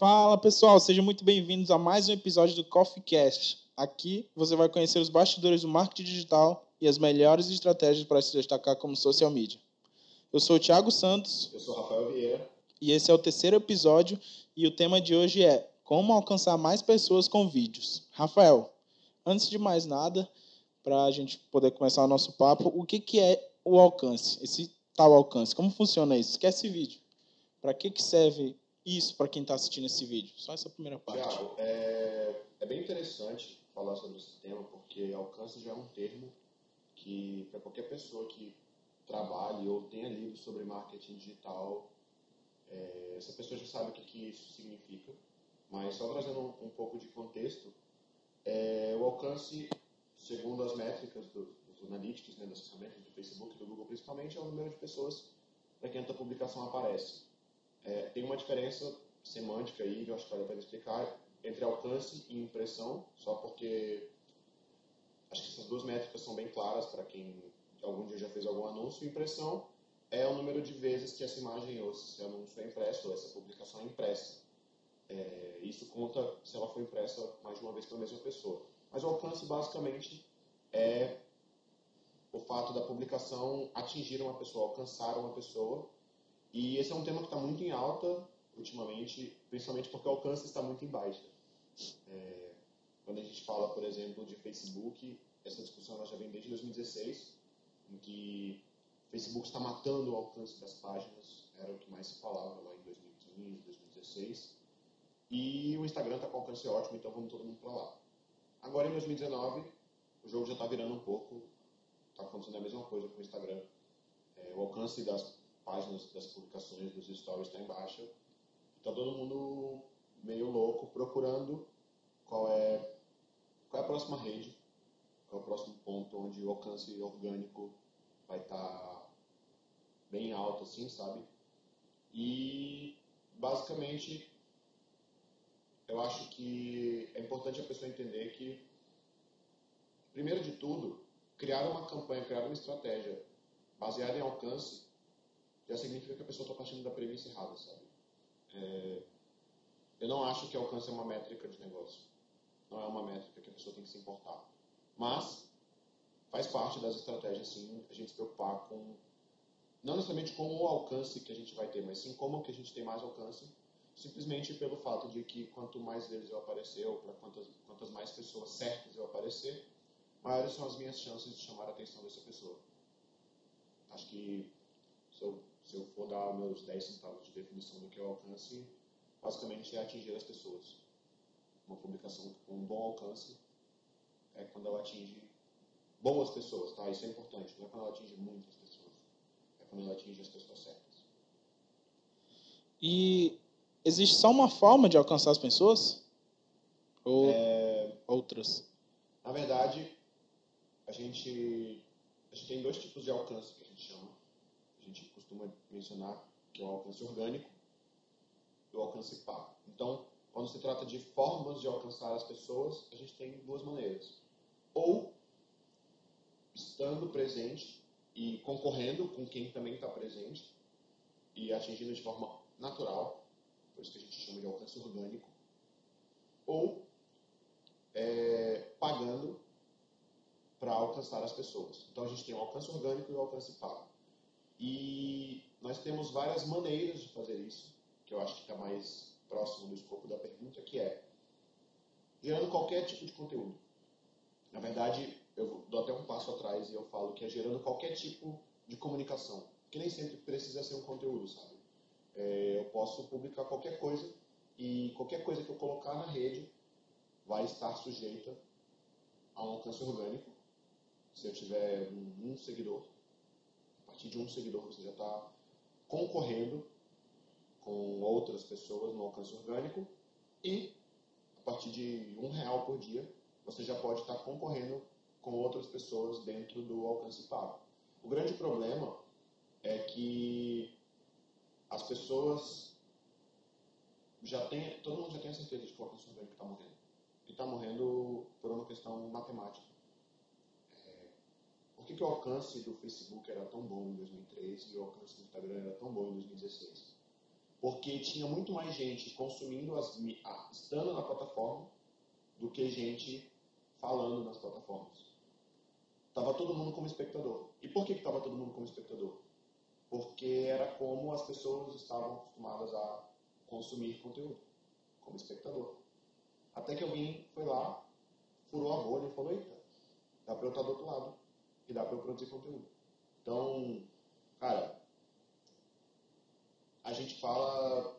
Fala pessoal, sejam muito bem-vindos a mais um episódio do Coffee Cast. Aqui você vai conhecer os bastidores do marketing digital e as melhores estratégias para se destacar como social media. Eu sou o Thiago Santos. Eu sou o Rafael Vieira. E esse é o terceiro episódio e o tema de hoje é como alcançar mais pessoas com vídeos. Rafael, antes de mais nada, para a gente poder começar o nosso papo, o que, que é o alcance, esse tal alcance? Como funciona isso? Esquece vídeo. Para que, que serve isso para quem está assistindo esse vídeo? Só essa primeira parte. Tiago, é, é bem interessante falar sobre esse tema, porque alcance já é um termo que, para qualquer pessoa que trabalhe ou tenha lido sobre marketing digital, é, essa pessoa já sabe o que, que isso significa. Mas só trazendo um, um pouco de contexto, é, o alcance, segundo as métricas do, dos analytics, né, das ferramentas do Facebook, do Google principalmente, é o número de pessoas para quem a publicação aparece. É, tem uma diferença semântica aí, eu acho que vale a pena explicar, entre alcance e impressão, só porque acho que essas duas métricas são bem claras para quem algum dia já fez algum anúncio. Impressão é o número de vezes que essa imagem ou esse anúncio é impresso ou essa publicação é impressa. É, isso conta se ela foi impressa mais de uma vez pela mesma pessoa. Mas o alcance basicamente é o fato da publicação atingir uma pessoa, alcançar uma pessoa. E esse é um tema que está muito em alta ultimamente, principalmente porque o alcance está muito em baixa. É, quando a gente fala, por exemplo, de Facebook, essa discussão já vem desde 2016, em que Facebook está matando o alcance das páginas, era o que mais se falava lá em 2015, 2016. E o Instagram está com alcance ótimo, então vamos todo mundo para lá. Agora em 2019, o jogo já está virando um pouco, está acontecendo a mesma coisa com o Instagram. É, o alcance das páginas, das publicações, dos stories está em baixa. Está todo mundo meio louco procurando qual é, qual é a próxima rede, qual é o próximo ponto onde o alcance orgânico vai estar tá bem alto, assim, sabe? E basicamente eu acho que é importante a pessoa entender que, primeiro de tudo, criar uma campanha, criar uma estratégia baseada em alcance já significa que a pessoa está partindo da premissa errada, sabe? É, eu não acho que alcance é uma métrica de negócio. Não é uma métrica que a pessoa tem que se importar. Mas faz parte das estratégias, sim, a gente se preocupar com não necessariamente com o alcance que a gente vai ter, mas sim como que a gente tem mais alcance simplesmente pelo fato de que quanto mais vezes eu aparecer, ou para quantas, quantas mais pessoas certas eu aparecer, maiores são as minhas chances de chamar a atenção dessa pessoa. Acho que se eu, se eu for dar meus 10 centavos de definição do que é o alcance, basicamente é atingir as pessoas. Uma publicação com um bom alcance é quando ela atinge boas pessoas, tá? Isso é importante, não é quando ela atinge muitas pessoas, é quando ela atinge as pessoas certas. E existe só uma forma de alcançar as pessoas? Ou é... outras? Na verdade, a gente, a gente tem dois tipos de alcance que a gente chama. Costuma mencionar que é o alcance orgânico e o alcance pago. Então, quando se trata de formas de alcançar as pessoas, a gente tem duas maneiras. Ou estando presente e concorrendo com quem também está presente e atingindo de forma natural por isso que a gente chama de alcance orgânico, ou é, pagando para alcançar as pessoas. Então a gente tem o alcance orgânico e o alcance pago. E nós temos várias maneiras de fazer isso, que eu acho que está mais próximo do escopo da pergunta, que é gerando qualquer tipo de conteúdo. Na verdade, eu dou até um passo atrás e eu falo que é gerando qualquer tipo de comunicação, que nem sempre precisa ser um conteúdo, sabe? é, eu posso publicar qualquer coisa e qualquer coisa que eu colocar na rede vai estar sujeita a um alcance orgânico. Se eu tiver um, um seguidor, partir de um seguidor você já está concorrendo com outras pessoas no alcance orgânico e a partir de um real por dia você já pode estar concorrendo com outras pessoas dentro do alcance pago. O grande problema é que as pessoas já têm, todo mundo já tem a certeza de que o alcance orgânico está morrendo. E está morrendo por uma questão matemática. Por que, que o alcance do Facebook era tão bom em 2003 e o alcance do Instagram era tão bom em 2016? Porque tinha muito mais gente consumindo, as, estando na plataforma, do que gente falando nas plataformas. Tava todo mundo como espectador. E por que estava todo mundo como espectador? Porque era como as pessoas estavam acostumadas a consumir conteúdo, como espectador. Até que alguém foi lá, furou a bolha e falou: Eita, dá para eu estar do outro lado e dá para eu produzir conteúdo. Então, cara, a gente fala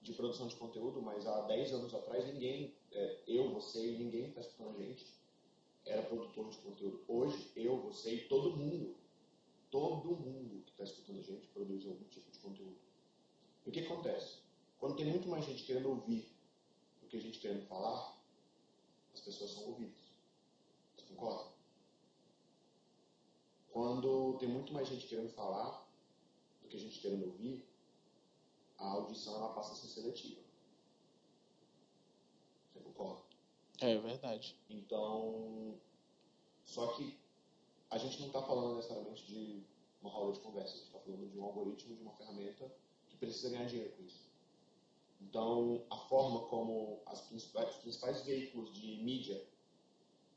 de produção de conteúdo, mas há 10 anos atrás ninguém, é, eu, você e ninguém está escutando a gente, era produtor de conteúdo. Hoje, eu, você e todo mundo, todo mundo que está escutando a gente produz algum tipo de conteúdo. E o que acontece? Quando tem muito mais gente querendo ouvir do que a gente querendo falar, as pessoas são ouvidas. Você concorda? Quando tem muito mais gente querendo falar do que a gente querendo ouvir, a audição ela passa a ser seletiva. Você concorda? É verdade. Então, só que a gente não está falando necessariamente de uma roda de conversa, a gente está falando de um algoritmo, de uma ferramenta que precisa ganhar dinheiro com isso. Então, a forma como as principais, os principais veículos de mídia,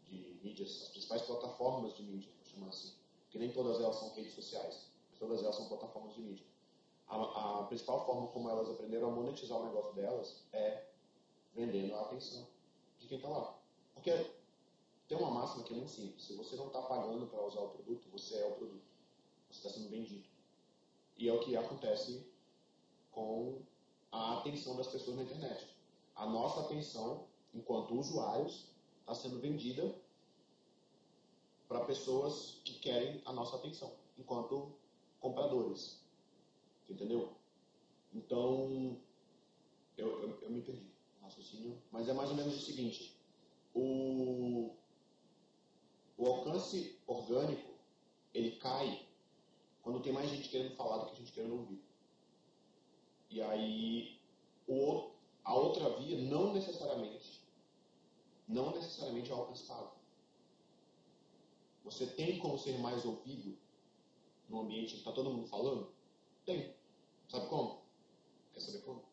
de mídias, as principais plataformas de mídia, vou chamar assim, que nem todas elas são redes sociais, todas elas são plataformas de mídia a, a, principal forma como elas aprenderam a monetizar o negócio delas é vendendo a atenção de quem está lá. Porque tem uma máxima que é muito simples. Se você não está pagando para usar o produto, você é o produto. Você está sendo vendido. E é o que acontece com a atenção das pessoas na internet. A nossa atenção, enquanto usuários, está sendo vendida para pessoas que querem a nossa atenção, enquanto compradores. Entendeu? Então, eu, eu, eu me perdi no raciocínio, mas é mais ou menos o seguinte: o, o alcance orgânico ele cai quando tem mais gente querendo falar do que a gente querendo ouvir. E aí, o, a outra via, não necessariamente, não necessariamente é o alcance pago. Você tem como ser mais ouvido no ambiente que está todo mundo falando? Tem. Sabe como? Quer saber como?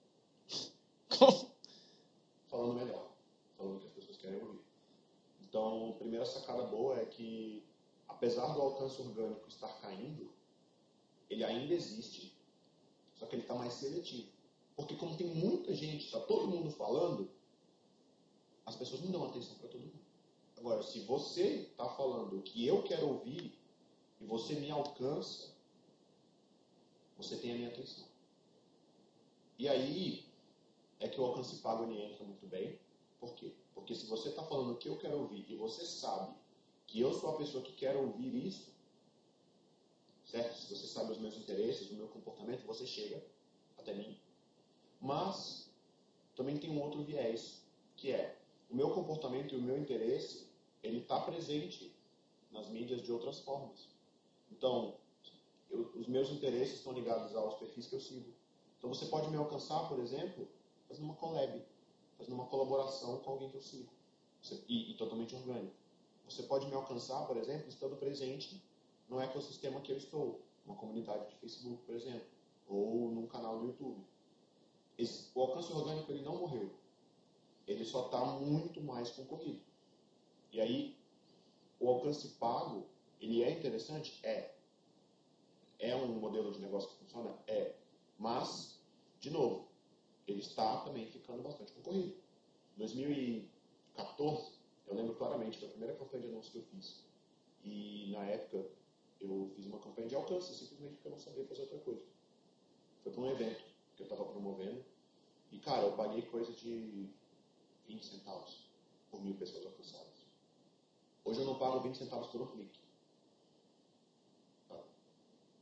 Como? Falando melhor. Falando o que as pessoas querem ouvir. Então, a primeira sacada boa é que, apesar do alcance orgânico estar caindo, ele ainda existe, só que ele está mais seletivo. Porque como tem muita gente, está todo mundo falando, as pessoas não dão atenção para todo mundo. Agora, se você está falando o que eu quero ouvir e você me alcança, você tem a minha atenção. E aí é que o alcance pago ele entra muito bem. Por quê? Porque se você está falando o que eu quero ouvir e você sabe que eu sou a pessoa que quer ouvir isso, certo? Se você sabe os meus interesses, o meu comportamento, você chega até mim. Mas também tem um outro viés, que é o meu comportamento e o meu interesse, ele está presente nas mídias de outras formas. Então, eu, os meus interesses estão ligados aos perfis que eu sigo. Então você pode me alcançar, por exemplo, fazendo uma collab, fazendo uma colaboração com alguém que eu sigo. Você, e, e, totalmente orgânico. Você pode me alcançar, por exemplo, estando presente no ecossistema que eu estou, uma comunidade de Facebook, por exemplo, ou num canal do YouTube. Esse, o alcance orgânico ele não morreu. Ele só está muito mais concorrido. E aí, o alcance pago, ele é interessante? É. É um modelo de negócio que funciona? É. Mas, de novo, ele está também ficando bastante concorrido. Em 2014, eu lembro claramente da primeira campanha de anúncio que eu fiz. E, na época, eu fiz uma campanha de alcance, simplesmente porque eu não sabia fazer outra coisa. Foi para um evento que eu estava promovendo. E, cara, eu paguei coisa de 20 centavos por mil pessoas alcançadas. Hoje eu não pago 20 centavos por um clique.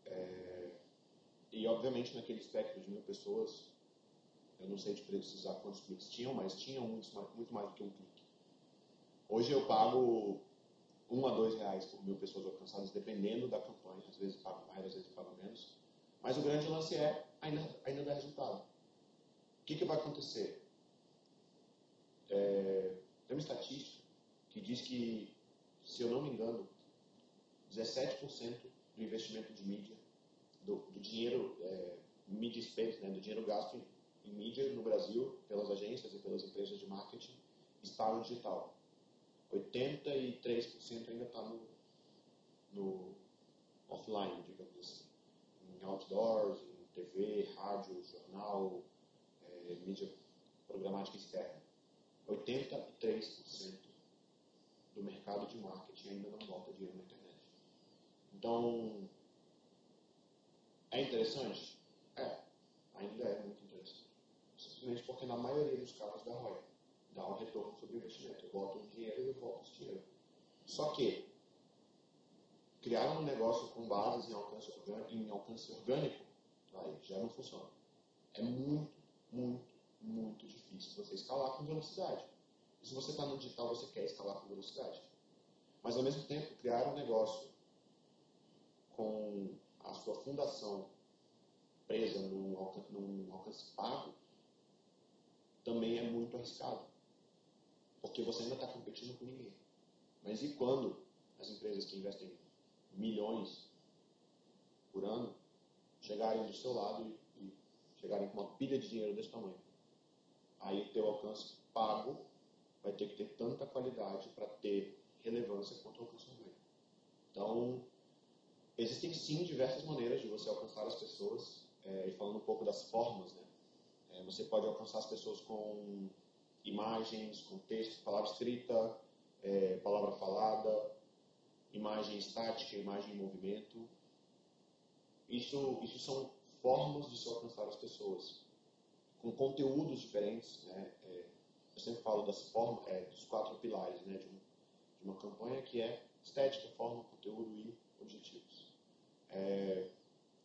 É, e, obviamente, naquele espectro de mil pessoas, eu não sei de precisar quantos cliques tinham, mas tinham muito, muito mais do que um clique. Hoje eu pago um a dois reais por mil pessoas alcançadas, dependendo da campanha. Às vezes pago mais, às vezes pago menos. Mas o grande lance é ainda, ainda dar resultado. O que, que vai acontecer? É, tem uma estatística que diz que, se eu não me engano, 17% do investimento de mídia do, do dinheiro é, media né, do dinheiro gasto em, em mídia no Brasil, pelas agências e pelas empresas de marketing, está no digital. 83% ainda está no, no offline, digamos assim. Em outdoors, em TV, rádio, jornal, é, mídia programática externa. 83% do mercado de marketing ainda não bota dinheiro na internet. Então, é interessante? É, ainda é muito interessante. Simplesmente porque na maioria dos casos dá ROI, dá um retorno sobre o investimento. Eu boto o dinheiro e eu volto esse dinheiro. Só que, criar um negócio com bases em alcance orgânico, em alcance orgânico aí já não funciona. É muito, muito, muito difícil você escalar com velocidade. E se você está no digital, você quer escalar com velocidade. Mas, ao mesmo tempo, criar um negócio com a sua fundação presa num alcance, num alcance pago também é muito arriscado. Porque você ainda está competindo com ninguém. Mas e quando as empresas que investem milhões por ano chegarem do seu lado e, e chegarem com uma pilha de dinheiro desse tamanho? Aí o teu alcance pago vai ter que ter tanta qualidade para ter relevância quanto alcance orgânico. Então, existem sim diversas maneiras de você alcançar as pessoas, é, e falando um pouco das formas, né? É, você pode alcançar as pessoas com imagens, com texto, palavra escrita, é, palavra falada, imagem estática, imagem em movimento. Isso, isso são formas de se alcançar as pessoas, com conteúdos diferentes, né? Eu sempre falo das formas, é, dos quatro pilares né, de, de, uma campanha, que é estética, forma, conteúdo e objetivos. É,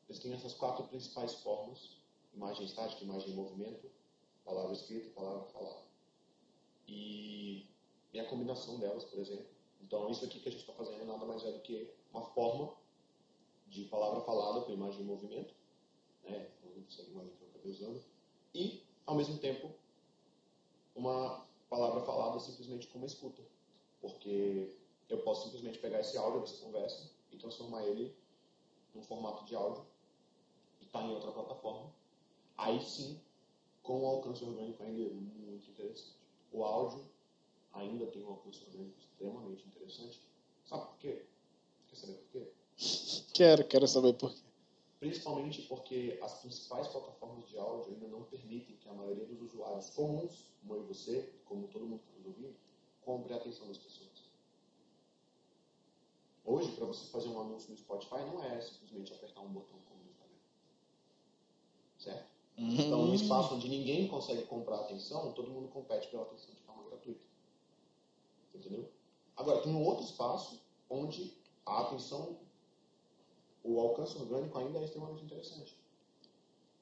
eles têm essas quatro principais formas, imagem estática, imagem em movimento, palavra escrita, palavra falada. E, e a combinação delas, por exemplo. Então, isso aqui que a gente está fazendo nada mais é do que uma forma de palavra falada com imagem em movimento, né, essa imagem que eu acabei usando, e, ao mesmo tempo, uma palavra falada simplesmente como escuta. Porque eu posso simplesmente pegar esse áudio dessa conversa e transformar ele num formato de áudio e estar tá em outra plataforma. Aí sim, com o alcance orgânico ainda é muito interessante. O áudio ainda tem um alcance orgânico extremamente interessante. Sabe por quê? Quer saber por quê? Quero, quero saber por quê. Principalmente porque as principais plataformas de áudio ainda não permitem que a maioria dos usuários comuns, como eu e você, como todo mundo que está nos ouvindo, compre a atenção das pessoas. Hoje, para você fazer um anúncio no Spotify, não é simplesmente apertar um botão como no Instagram. Certo? Uhum. Então, num espaço onde ninguém consegue comprar atenção, todo mundo compete pela atenção de forma gratuita. Entendeu? Agora, tem um outro espaço onde a atenção o alcance orgânico ainda é extremamente interessante,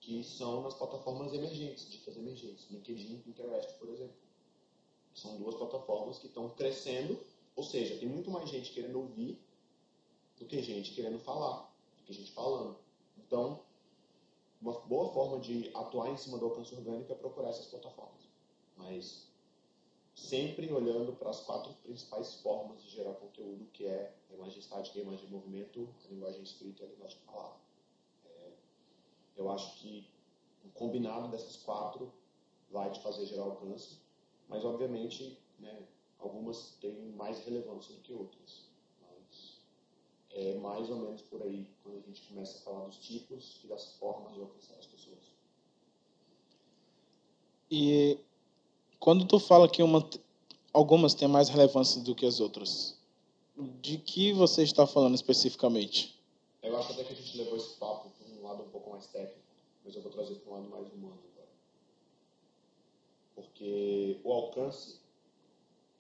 que são nas plataformas emergentes, ditas emergentes, LinkedIn e Pinterest, por exemplo. São duas plataformas que estão crescendo, ou seja, tem muito mais gente querendo ouvir do que gente querendo falar, do que gente falando. Então, uma boa forma de atuar em cima do alcance orgânico é procurar essas plataformas. Mas sempre olhando para as quatro principais formas de gerar conteúdo, que é a imagem estática, a imagem de movimento, a linguagem escrita e a linguagem falada. É, eu acho que o combinado dessas quatro vai te fazer gerar alcance, mas obviamente né, algumas têm mais relevância do que outras. Mas é mais ou menos por aí quando a gente começa a falar dos tipos e das formas de alcançar as pessoas. E quando tu fala que uma, algumas têm mais relevância do que as outras, de que você está falando especificamente? Eu acho até que a gente levou esse papo para um lado um pouco mais técnico, mas eu vou trazer para um lado mais humano agora. Porque o alcance,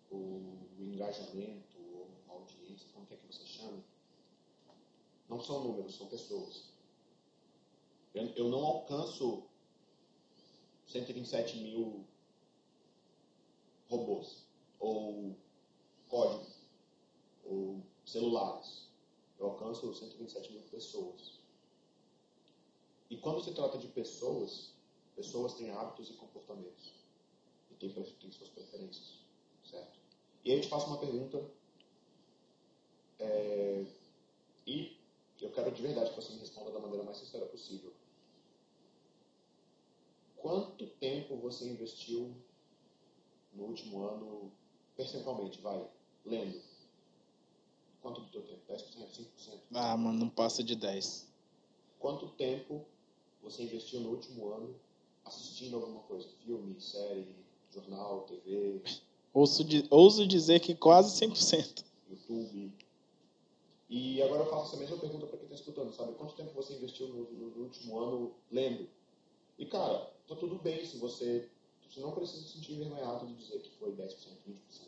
o engajamento, a audiência, como quer que você chame, não são números, são pessoas. Eu não alcanço 127 mil robôs, ou código, ou celulares. Eu alcanço 127 mil pessoas. E quando se trata de pessoas, pessoas têm hábitos e comportamentos. E têm, têm suas preferências. Certo? E aí eu te faço uma pergunta. É, e eu quero de verdade que você me responda da maneira mais sincera possível. quanto tempo você investiu no último ano, percentualmente, vai, lendo? Quanto do teu tempo? 10%, 5%? Ah, mano, não passa de 10. Quanto tempo você investiu no último ano assistindo alguma coisa? Filme, série, jornal, TV, Ouso, di- ouso dizer que quase 100%. YouTube? E agora eu faço essa mesma pergunta para quem está escutando, sabe? Quanto tempo você investiu no, no- no último ano lendo? E, cara, tá tudo bem se você... Você não precisa se sentir envergonhado de dizer que foi 10%, 20%.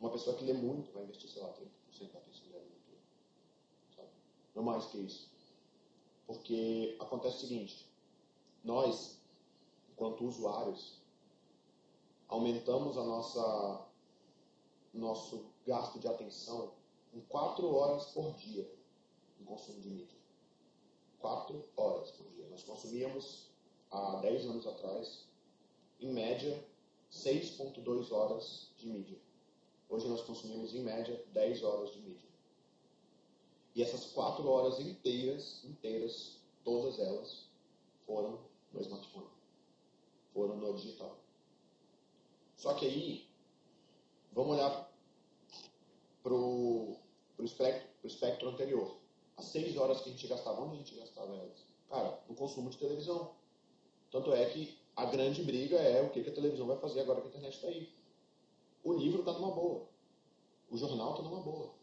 Uma pessoa que lê muito vai investir, sei lá, 30% da atenção dela em leitura. Sabe? Não mais que isso. Porque acontece o seguinte, nós, enquanto usuários, aumentamos a nossa nosso gasto de atenção em 4 horas por dia em consumo de mídia. 4 horas por dia. Nós consumíamos há 10 anos atrás, em média, 6,2 horas de mídia. Hoje nós consumimos, em média, 10 horas de mídia. E essas 4 horas inteiras, inteiras, todas elas, foram no smartphone. Foram no digital. Só que aí, vamos olhar para o espectro, pro espectro anterior. As 6 horas que a gente gastava, onde a gente gastava elas? Cara, no consumo de televisão. Tanto é que a grande briga é o que, a televisão vai fazer agora que a internet está aí. O livro está numa boa. O jornal está numa boa.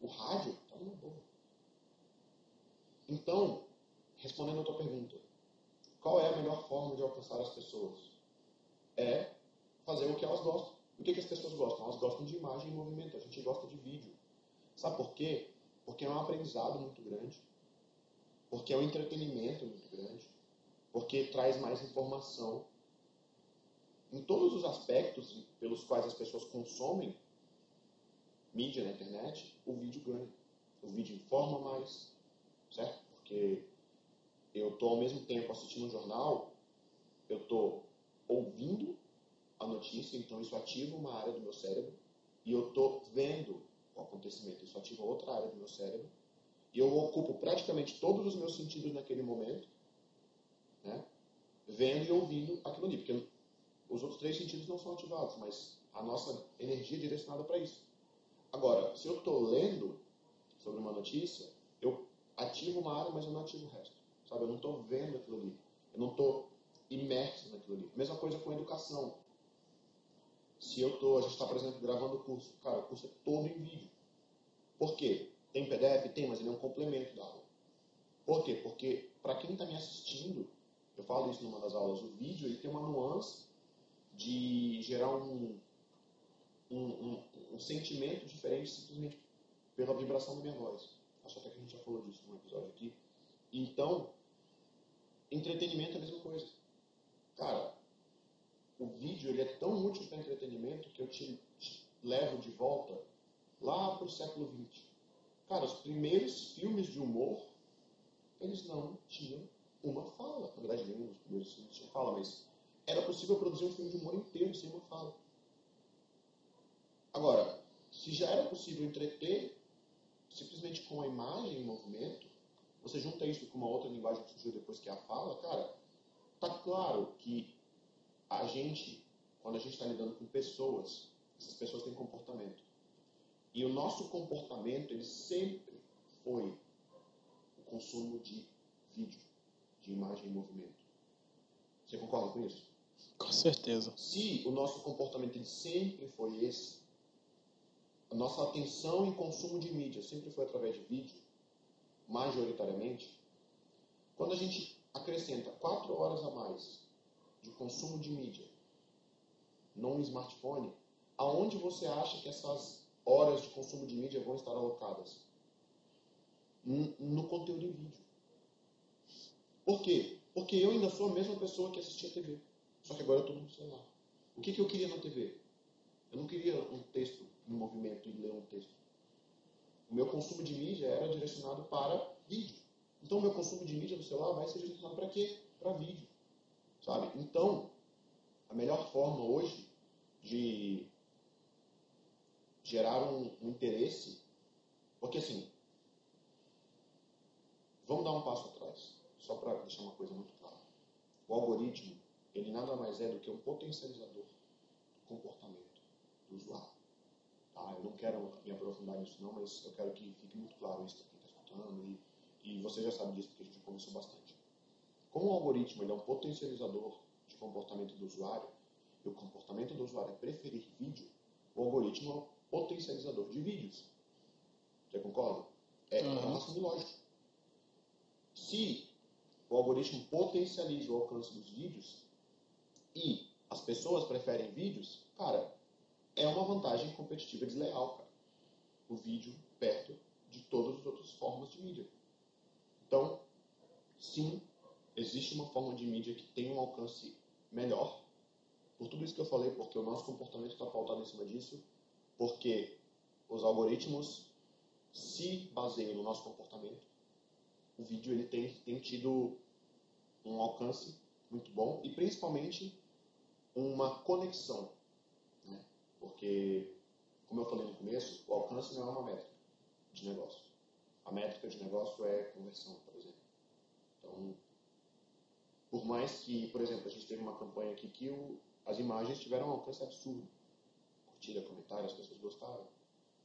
O rádio está numa boa. Então, respondendo a tua pergunta, qual é a melhor forma de alcançar as pessoas? É fazer o que elas gostam. O que, que as pessoas gostam? Elas gostam de imagem e movimento. A gente gosta de vídeo. Sabe por quê? Porque é um aprendizado muito grande. Porque é um entretenimento muito grande. Porque traz mais informação. Em todos os aspectos pelos quais as pessoas consomem mídia na internet, o vídeo ganha. O vídeo informa mais, certo? Porque eu estou ao mesmo tempo assistindo um jornal, eu estou ouvindo a notícia, então isso ativa uma área do meu cérebro, e eu estou vendo o acontecimento, isso ativa outra área do meu cérebro, e eu ocupo praticamente todos os meus sentidos naquele momento, né? vendo e ouvindo aquilo ali, porque os outros três sentidos não são ativados, mas a nossa energia é direcionada para isso. Agora, se eu estou lendo sobre uma notícia, eu ativo uma área, mas eu não ativo o resto. Sabe? Eu não estou vendo aquilo ali. Eu não estou imerso naquilo ali. Mesma coisa com a educação. Se eu estou, a gente está, por exemplo, gravando o curso. Cara, o curso é todo em vídeo. Por quê? Tem PDF? Tem, mas ele é um complemento da aula. Por quê? Porque, para quem está me assistindo, eu falo isso numa das aulas, o vídeo ele tem uma nuance de gerar um, um, um, um sentimento diferente simplesmente pela vibração da minha voz. Acho até que a gente já falou disso num episódio aqui. Então, entretenimento é a mesma coisa. Cara, o vídeo ele é tão útil para entretenimento que eu te, te levo de volta lá para o século XX. Cara, os primeiros filmes de humor, eles não tinham uma fala. Na verdade, nenhum dos primeiros filmes tinha fala, mas era possível produzir um filme de humor inteiro sem uma fala. Agora, se já era possível entreter simplesmente com a imagem em movimento, você junta isso com uma outra linguagem que surgiu depois que é a fala, cara, tá claro que a gente, quando a gente está lidando com pessoas, essas pessoas têm comportamento. E o nosso comportamento, ele sempre foi o consumo de vídeo, de imagem em movimento. Você concorda com isso? Com certeza. Se o nosso comportamento ele sempre foi esse, a nossa atenção em consumo de mídia sempre foi através de vídeo, majoritariamente, quando a gente acrescenta quatro horas a mais de consumo de mídia num smartphone, aonde você acha que essas horas de consumo de mídia vão estar alocadas? No conteúdo em vídeo. Por quê? Porque eu ainda sou a mesma pessoa que assistia TV. Só que agora eu estou no celular. O que, que eu queria na TV? Eu não queria um texto em movimento e ler um texto. O meu consumo de mídia era direcionado para vídeo. Então, o meu consumo de mídia no celular vai ser direcionado para quê? Para vídeo. Sabe? Então, a melhor forma hoje de gerar um, um interesse, porque assim, vamos dar um passo atrás, só para deixar uma coisa muito clara. o algoritmo, ele nada mais é do que um potencializador do comportamento do usuário. Tá? Eu não quero me aprofundar nisso não, mas eu quero que fique muito claro isso para quem está escutando e, e você já sabe disso porque a gente conversou bastante. Como o algoritmo ele é um potencializador de comportamento do usuário, e o comportamento do usuário é preferir vídeo, o algoritmo é um potencializador de vídeos. Você concorda? É uhum. um raciocínio lógico. Se o algoritmo potencializa o alcance dos vídeos e as pessoas preferem vídeos, cara, é uma vantagem competitiva desleal, cara. O vídeo perto de todas as outras formas de mídia. Então, sim, existe uma forma de mídia que tem um alcance melhor. Por tudo isso que eu falei, porque o nosso comportamento está pautado em cima disso, porque os algoritmos se baseiam no nosso comportamento. O vídeo ele tem, tem tido um alcance muito bom e principalmente uma conexão porque, como eu falei no começo, o alcance não é uma métrica de negócio. A métrica de negócio é conversão, por exemplo. Então, por mais que, por exemplo, a gente teve uma campanha aqui que o, as imagens tiveram um alcance absurdo. Curtida, comentário, as pessoas gostaram.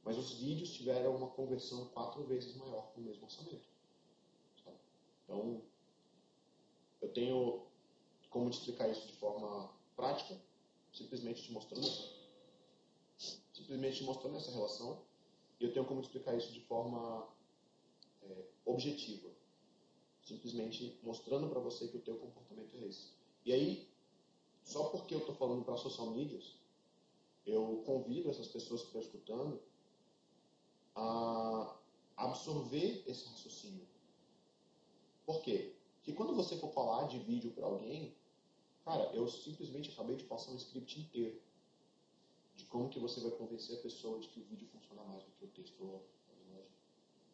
Mas os vídeos tiveram uma conversão quatro vezes maior com o mesmo orçamento. Então, eu tenho como te explicar isso de forma prática, simplesmente te mostrando simplesmente mostrando essa relação e eu tenho como explicar isso de forma é, objetiva. Simplesmente mostrando para você que o teu comportamento é esse. E aí, só porque eu estou falando para social medias, eu convido essas pessoas que estão escutando a absorver esse raciocínio. Por quê? Porque quando você for falar de vídeo para alguém, cara, eu simplesmente acabei de passar um script inteiro de como que você vai convencer a pessoa de que o vídeo funciona mais do que o texto ou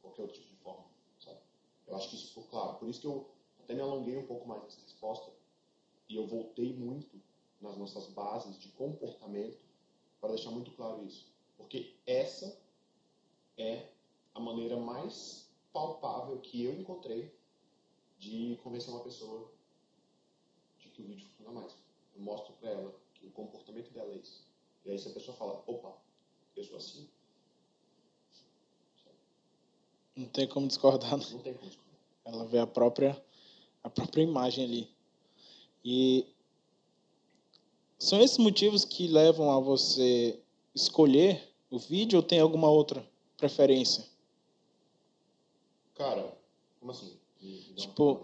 qualquer outro tipo de forma, sabe? Eu acho que isso ficou claro. Por isso que eu até me alonguei um pouco mais nessa resposta e eu voltei muito nas nossas bases de comportamento para deixar muito claro isso. Porque essa é a maneira mais palpável que eu encontrei de convencer uma pessoa de que o vídeo funciona mais. Eu mostro para ela que o comportamento dela é esse. E aí se a pessoa fala, opa, eu sou assim. Não tem como discordar. Né? Não tem como discordar. Ela vê a própria, a própria imagem ali. E são esses motivos que levam a você escolher o vídeo ou tem alguma outra preferência? Cara, como assim? Tipo,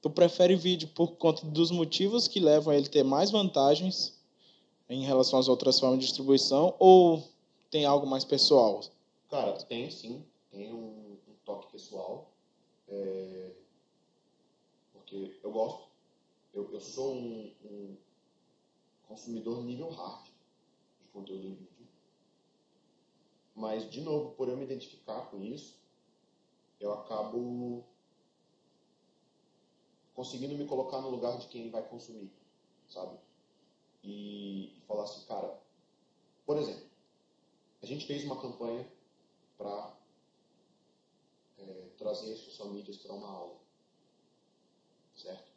tu prefere vídeo por conta dos motivos que levam a ele ter mais vantagens em relação às outras formas de distribuição ou tem algo mais pessoal? Cara, tem sim, tem um, um toque pessoal, é, porque eu gosto, eu, eu sou um, um, consumidor nível hard de conteúdo em vídeo, mas de novo, por eu me identificar com isso, eu acabo conseguindo me colocar no lugar de quem vai consumir, sabe? e, e falar assim, cara, por exemplo, a gente fez uma campanha para é, trazer social medias para uma aula, certo?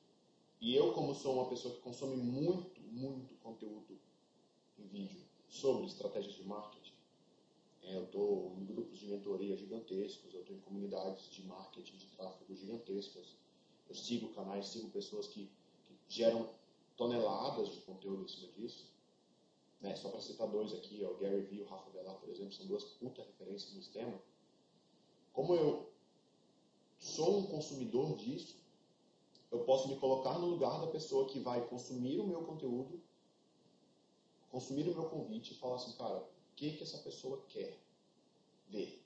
E eu, como sou uma pessoa que consome muito, muito conteúdo em vídeo sobre estratégias de marketing, é, eu estou em grupos de mentoria gigantescos, eu estou em comunidades de marketing de tráfego gigantescas, eu sigo canais, sigo pessoas que, que geram toneladas de conteúdo em cima disso. Né? Só para citar dois aqui, o Gary Vee e o Rafa Belar, por exemplo, são duas puta referências no tema. Como eu sou um consumidor disso, eu posso me colocar no lugar da pessoa que vai consumir o meu conteúdo, consumir o meu convite e falar assim, cara, o que, que essa pessoa quer ver?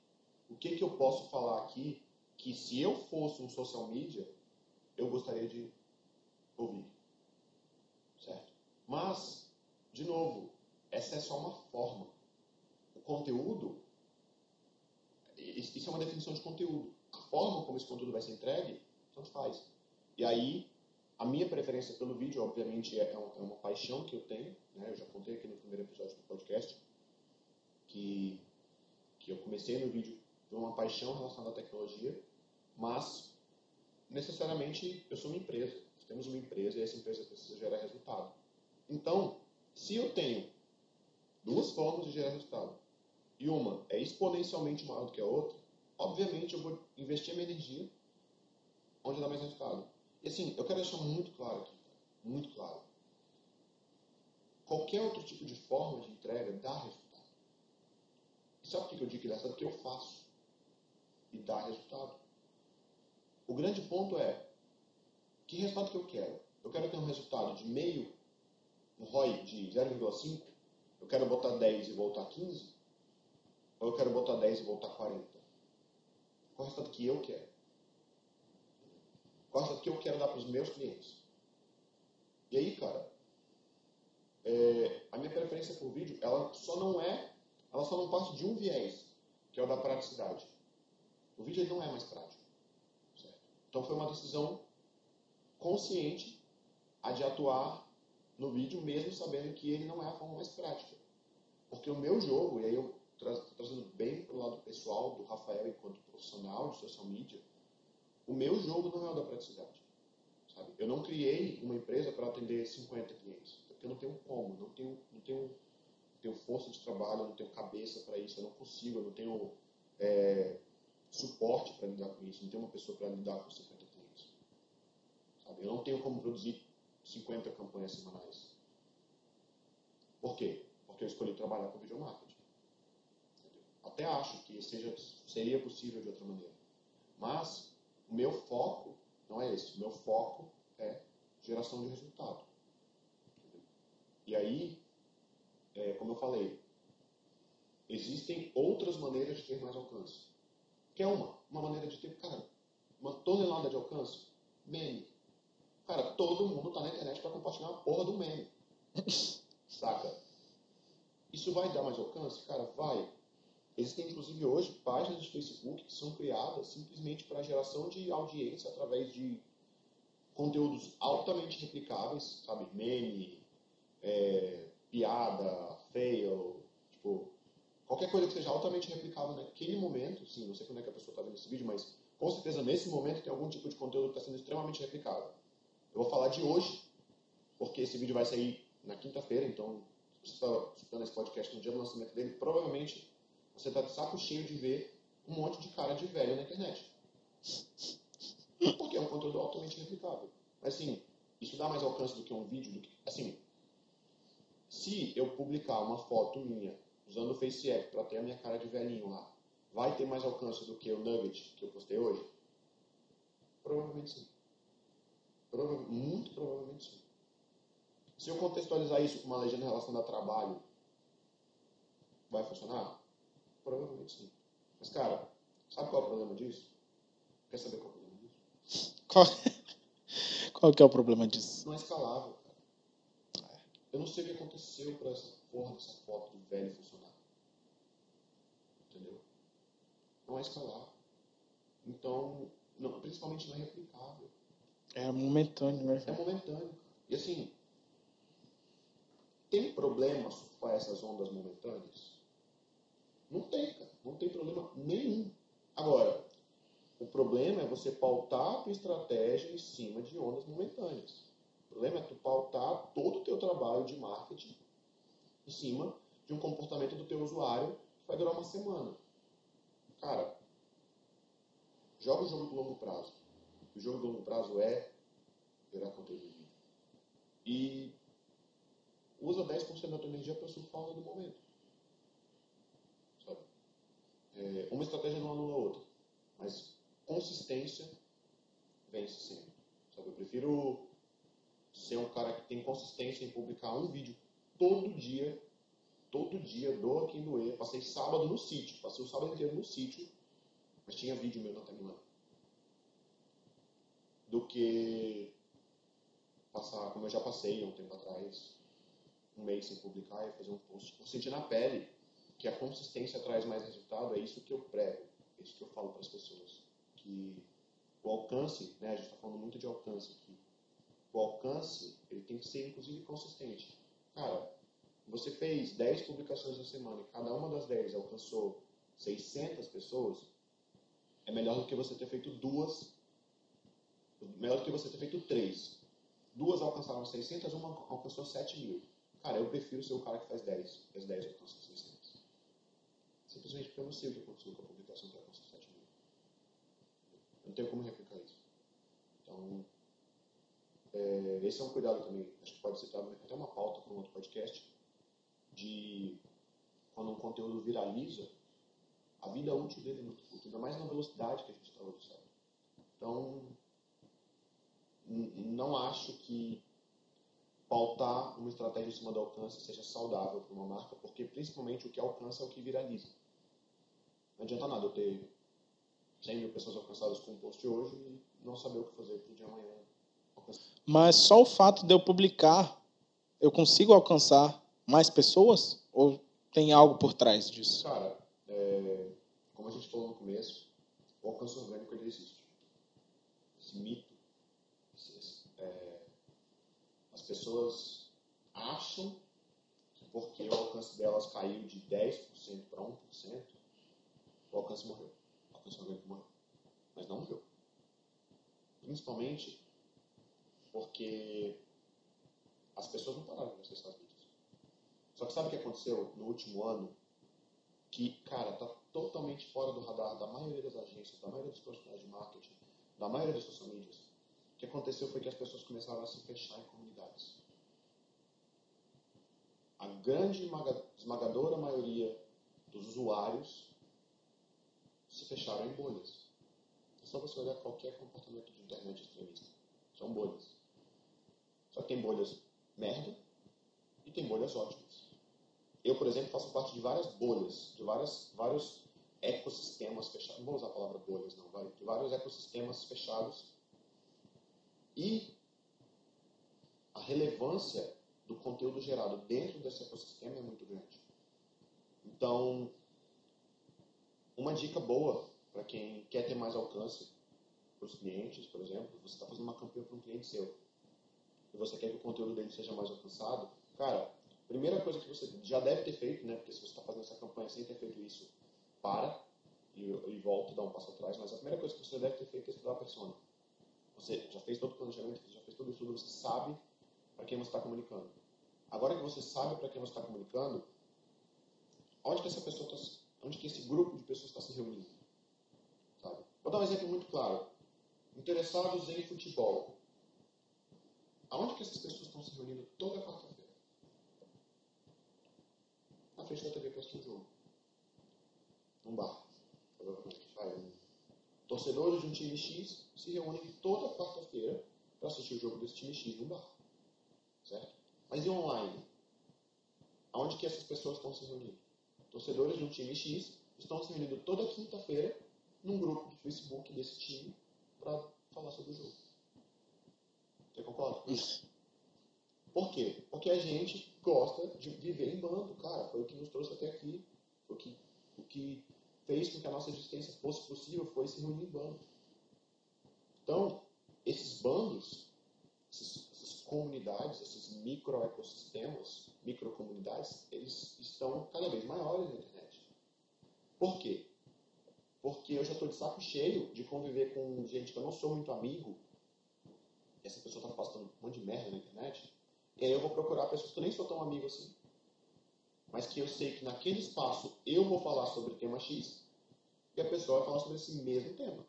O que, que eu posso falar aqui que se eu fosse um social media, eu gostaria de ouvir? Mas, de novo, essa é só uma forma. O conteúdo, isso é uma definição de conteúdo. A forma como esse conteúdo vai ser entregue, tanto faz. E aí, a minha preferência pelo vídeo, obviamente, é, é, é uma paixão que eu tenho. Né? Eu já contei aqui no primeiro episódio do podcast que, que eu comecei no vídeo por uma paixão relacionada à tecnologia, mas necessariamente eu sou uma empresa, temos uma empresa e essa empresa precisa gerar resultado. Então, se eu tenho duas formas de gerar resultado e uma é exponencialmente maior do que a outra, obviamente eu vou investir minha energia onde dá mais resultado. E assim, eu quero deixar muito claro aqui, muito claro. Qualquer outro tipo de forma de entrega dá resultado. E sabe por que eu digo que dá resultado? Porque eu faço. E dá resultado. O grande ponto é, que resultado que eu quero? Eu quero ter um resultado de meio, um ROI de 0,5? Eu quero botar 10 e voltar 15? Ou eu quero botar 10 e voltar 40? Qual é o resultado que eu quero? Qual é o resultado que eu quero dar para os meus clientes? E aí, cara, é, a minha preferência por vídeo, ela só não é, ela só não parte de um viés, que é o da praticidade. O vídeo não é mais prático. Então foi uma decisão consciente a de atuar no vídeo, mesmo sabendo que ele não é a forma mais prática. Porque o meu jogo, e aí eu tra trazendo bem para o lado pessoal do Rafael enquanto profissional de social media, o meu jogo não é o da praticidade. Sabe? Eu não criei uma empresa para atender 50 clientes porque eu não tenho como, não tenho, não tenho, não tenho força de trabalho, não tenho cabeça para isso, eu não consigo, eu não tenho é, suporte para lidar com isso, não tenho uma pessoa para lidar com 50 clientes. Sabe? Eu não tenho como produzir 50 campanhas semanais. Por quê? Porque eu escolhi trabalhar com video marketing. Até acho que seja, seria possível de outra maneira. Mas o meu foco não é esse. O meu foco é geração de resultado. E aí, é, como eu falei, existem outras maneiras de ter mais alcance. Que é uma, uma maneira de ter, cara, uma tonelada de alcance, meme. Cara, todo mundo tá na internet para compartilhar uma porra do meme. Saca? Isso vai dar mais alcance? Cara, vai. Existem, inclusive, hoje, páginas de Facebook que são criadas simplesmente para geração de audiência através de conteúdos altamente replicáveis, sabe? Meme, é, piada, fail, tipo, qualquer coisa que seja altamente replicável naquele momento, sim, não sei quando é que a pessoa está vendo esse vídeo, mas com certeza nesse momento tem algum tipo de conteúdo que está sendo extremamente replicável. Eu vou falar de hoje, porque esse vídeo vai sair na quinta-feira, então se você está escutando esse podcast no dia do lançamento dele, provavelmente você está de saco cheio de ver um monte de cara de velho na internet. Porque é um conteúdo altamente replicável. Mas assim, isso dá mais alcance do que um vídeo, do que, assim, se eu publicar uma foto minha usando o Face App para ter a minha cara de velhinho lá, vai ter mais alcance do que o Nugget que eu postei hoje? Provavelmente sim. Prova muito provavelmente sim. Se eu contextualizar isso com uma legenda relacionada a trabalho, vai funcionar? Provavelmente sim. Mas, cara, sabe qual é o problema disso? Quer saber qual é o problema disso? Qual, qual que é o problema disso? Não é escalável. Eu não sei o que aconteceu para essa porra dessa foto do velho funcionar. Entendeu? Não é escalar. Então, não, principalmente não é replicável. É momentâneo, né? É momentâneo. E assim, tem problema surfar essas ondas momentâneas? Não tem, cara. Não tem problema nenhum. Agora, o problema é você pautar a tua estratégia em cima de ondas momentâneas. O problema é tu pautar todo o teu trabalho de marketing em cima de um comportamento do teu usuário que vai durar uma semana. Cara, joga o jogo do longo prazo. O jogo do longo prazo é gerar conteúdo. E usa 10% da tua energia para surfar no momento. Sabe? É, uma estratégia não anula a outra. Mas consistência vence sempre. Sabe? Eu prefiro ser um cara que tem consistência em publicar um vídeo todo dia, todo dia, doa quem doer. Passei sábado no sítio, passei o sábado inteiro no sítio, mas tinha vídeo meu na timeline. Do que passar, como eu já passei há um tempo atrás, um mês sem publicar e fazer um post. Eu senti na pele que a consistência traz mais resultado, é isso que eu prego, é isso que eu falo para as pessoas. Que o alcance, né, a gente está falando muito de alcance aqui, o alcance ele tem que ser, inclusive, consistente. Cara, você fez 10 publicações na semana e cada uma das 10 alcançou 600 pessoas, é melhor do que você ter feito duas, melhor do que você ter feito três duas alcançaram 600, uma alcançou 7 mil. Cara, eu prefiro ser o cara que faz 10. As 10 alcançam 600. Simplesmente porque eu não sei o que aconteceu com a publicação que alcançou 7 mil. Eu não tenho como replicar isso. Então, é, esse é um cuidado também. Acho que pode ser até uma pauta para um outro podcast. De quando um conteúdo viraliza, a vida útil dele é muito curta, ainda mais na velocidade que a gente está hoje, sabe? Então, não acho que pautar uma estratégia em cima do alcance seja saudável para uma marca, porque principalmente o que alcança é o que viraliza. Não adianta nada eu ter 100 mil pessoas alcançadas com um post hoje e não saber o que fazer para o dia amanhã. Mas só o fato de eu publicar, eu consigo alcançar mais pessoas? Ou tem algo por trás disso? Cara, é, como a gente falou no começo, o alcance orgânico ele existe. Esse mito, esse, é, as pessoas acham que porque o alcance delas caiu de 10% para 1%, o alcance morreu. O alcance orgânico morreu. Mas não morreu. Principalmente porque as pessoas não pararam de acessar mídias. Só que sabe o que aconteceu no último ano? Que, cara, tá totalmente fora do radar da maioria das agências, da maioria dos profissionais de marketing, da maioria das social medias. O que aconteceu foi que as pessoas começaram a se fechar em comunidades. A grande esmagadora maioria dos usuários se fecharam em bolhas. É só você olhar qualquer comportamento de internet extremista. São bolhas. Só tem bolhas merda e tem bolhas ótimas. Eu, por exemplo, faço parte de várias bolhas, de várias, vários ecossistemas fechados. Não vou usar a palavra bolhas, não, vai. De vários ecossistemas fechados. E a relevância do conteúdo gerado dentro desse ecossistema é muito grande. Então, uma dica boa para quem quer ter mais alcance para os clientes, por exemplo, você está fazendo uma campanha para um cliente seu e você quer que o conteúdo dele seja mais alcançado, cara, primeira coisa que você já deve ter feito, né? Porque se você está fazendo essa campanha sem ter feito isso, para e, e volta, dá um passo atrás. Mas a primeira coisa que você deve ter feito é estudar a persona. Você já fez todo o planejamento, já fez todo o estudo, você sabe para quem você está comunicando. Agora que você sabe para quem você está comunicando, onde que essa pessoa está onde que esse grupo de pessoas está se reunindo. Sabe? Vou dar um exemplo muito claro. Interessados em futebol. Aonde que essas pessoas estão se reunindo toda quarta-feira? Na frente da TV para assistir um jogo. Num bar. Provavelmente. Vai. Torcedores de um time X se reúnem toda quarta-feira para assistir o jogo desse time X num bar. Certo? Mas e online? Aonde que essas pessoas estão se reunindo? torcedores de um time X estão se reunindo toda quinta-feira num grupo de Facebook desse time para falar sobre o jogo. Você concorda? Isso. Por quê? Porque a gente gosta de viver em bando, cara. Foi o que nos trouxe até aqui. Foi o que, o que fez com que a nossa existência fosse possível, foi se reunir em bando. Então, esses bandos, esses, essas comunidades, esses microecossistemas, microcomunidades, eles estão cada vez maiores na internet. Por quê? Porque eu já estou de saco cheio de conviver com gente que eu não sou muito amigo, essa pessoa está postando um monte de merda na internet, e aí eu vou procurar pessoas que eu nem sou tão amigo assim, mas que eu sei que naquele espaço eu vou falar sobre o tema X, e a pessoa vai falar sobre esse mesmo tema.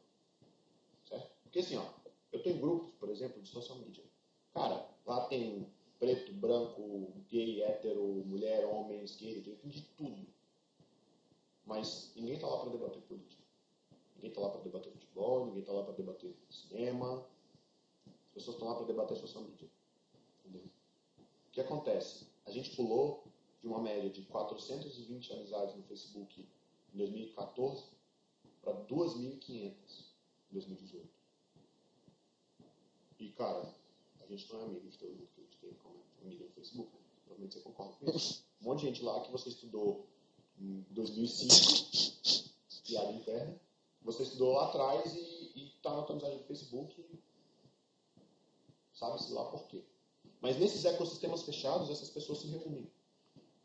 Certo? Porque assim, ó, eu estou em grupos, por exemplo, de social media. Cara, lá tem preto, branco, gay, hétero, mulher, homem, esquerda, direita, de tudo. Mas ninguém está lá para debater política. Ninguém está lá para debater futebol, ninguém está lá para debater cinema. As pessoas estão lá para debater social media. Entendeu? O que acontece? A gente pulou de uma média de 420 amizades no Facebook em 2014 para 2.500 em 2018. E, cara, a gente não é amigo de todo mundo que a gente tem como amigo no Facebook. Né? Provavelmente você concorda com isso. Um monte de gente lá que você estudou em 2005, piada interna. Você estudou lá atrás e está na tua amizade do Facebook. Sabe-se lá por quê. Mas nesses ecossistemas fechados, essas pessoas se reúnem.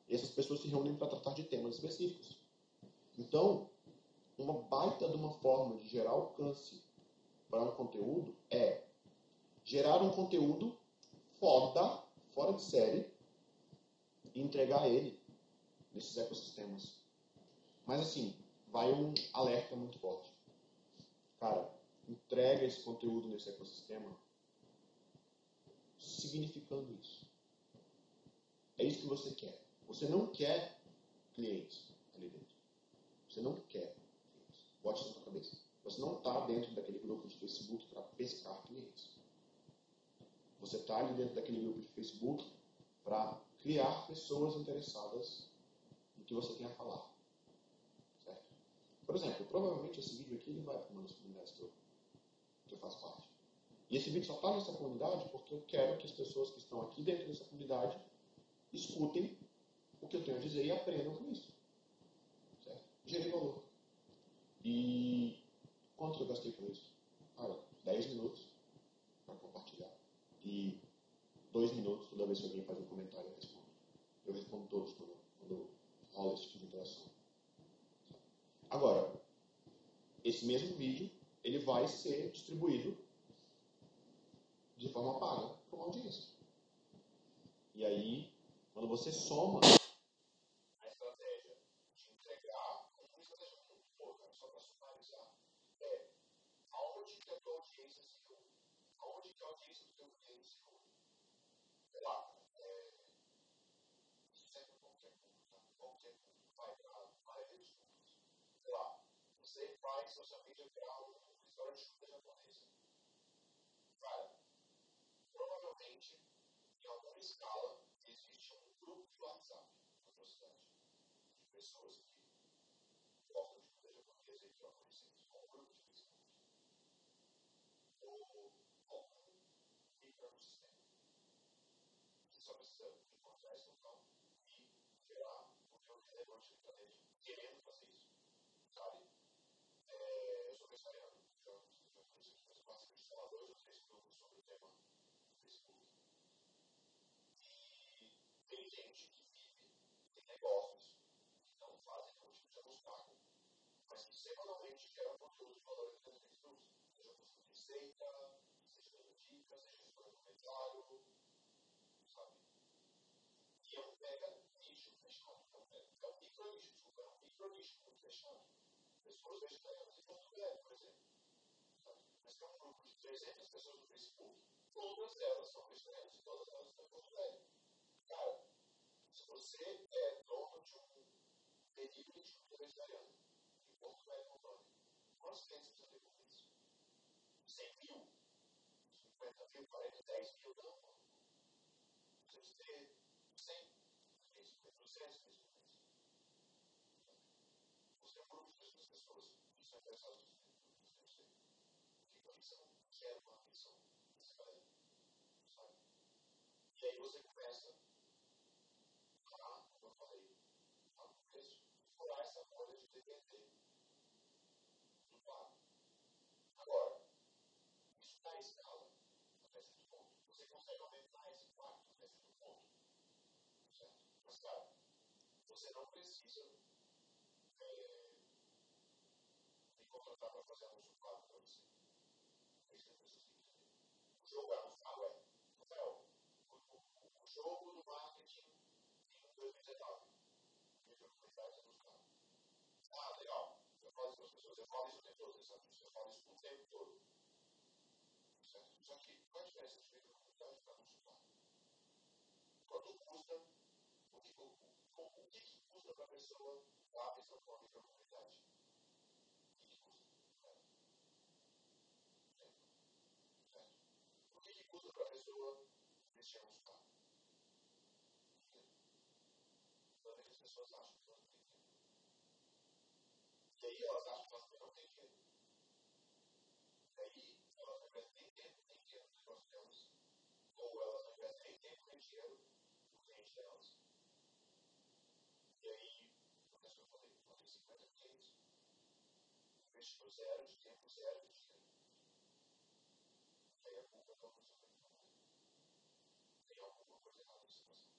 E essas pessoas se reúnem para tratar de temas específicos. Então, uma baita de uma forma de gerar alcance para um conteúdo é gerar um conteúdo foda, fora de série, e entregar ele nesses ecossistemas. Mas assim, vai um alerta muito forte. Cara, entrega esse conteúdo nesse ecossistema significando isso. É isso que você quer. Você não quer clientes ali dentro. Você não quer clientes. Bote isso na sua cabeça. Você não está dentro daquele grupo de Facebook para pescar clientes. Você está ali dentro daquele grupo de Facebook para criar pessoas interessadas no que você tem a falar. Certo? Por exemplo, provavelmente esse vídeo aqui ele vai para uma das comunidades que que eu faço parte. E esse vídeo só está nessa comunidade porque eu quero que as pessoas que estão aqui dentro dessa comunidade escutem o que eu tenho a dizer e aprendam com isso. Certo? Gerei valor. E quanto eu gastei com isso? Ah, 10 minutos para compartilhar. E 2 minutos toda vez que alguém faz um comentário eu respondo. Eu respondo todos quando, quando rola esse tipo de interação. Agora, esse mesmo vídeo ele vai ser distribuído de forma paga uma audiência. E aí, quando você soma a estratégia de entregar, uma estratégia muito boa, só para sumarizar, é aonde que a tua audiência se ouve, aonde que a audiência do teu cliente se ouve. Sei lá, é, isso serve para qualquer público, tá? Qualquer público vai para vários públicos. Sei lá, você faz social media para um restaurante de comida japonesa. Cara, provavelmente, em alguma escala, existe um grupo de WhatsApp na cidade. De pessoas que gostam de comida japonesa e trocam receitas. Um grupo de Facebook. Ou algum microecossistema. Você só precisa encontrar esse local e gerar conteúdo relevante para ele, querendo fazer isso. Sabe? É, eu sou vegetariano, já, já conheci aqui, mas eu participei de, sei lá, dois ou três grupos sobre o tema Facebook. E tem gente que vive, que não fazem tipo de pago, mas que semanalmente geram conteúdo de valor entre os grupos. Seja postando receita, seja dando dicas, seja respondendo comentário, sabe? E é um mega nicho fechado. É um, é micro nicho, desculpa, é um micro nicho muito fechado. Pessoas vegetarianas Porto Velho, por exemplo. Sabe? Mas tem um grupo de 300 pessoas no Facebook, todas elas são vegetarianas e todas elas estão em Porto Velho. Cara, se você é dono de um delivery de comida vegetariana em Porto Velho, Rondônia, quantos clientes você tem com isso? 100 mil? 50 mil? 40, 10 mil? Não. Você precisa ter 100 clientes com isso, 200 clientes com isso. Você é um de 200 pessoas são interessadas no que quer uma missão. Sabe? E aí você começa a, como eu falei, a no começo, furar essa bolha de depender do pago. Agora, isso está em escala até certo ponto. Você consegue aumentar esse impacto até certo ponto. Cara, você não precisa é, me contratar para fazer anúncio pago para você. É isso que pessoas têm que. O jogo anúncio pago é, Rafael, o, o, o jogo do marketing em 2019. Nível de comunidade anúncio pago. Ah, legal. Eu falo para as pessoas, eu falo isso o tempo todo eu falo isso o tempo todo. Certo? Só que qual é a diferença entre nível de comunidade e anúncio pago? Quanto custa, o que, o, que, custa para a pessoa dar atenção para uma microcomunidade? O que, custa? Certo? Certo? O que, custa para a pessoa anúncio pago? Dinheiro. Normalmente as pessoas acham que elas não têm dinheiro. E aí elas acham que elas também não têm dinheiro. E aí 3 por 0, zero, por tempo 100. Aí a culpa da luz aumentou. Tem alguma coisa errada nessa situação.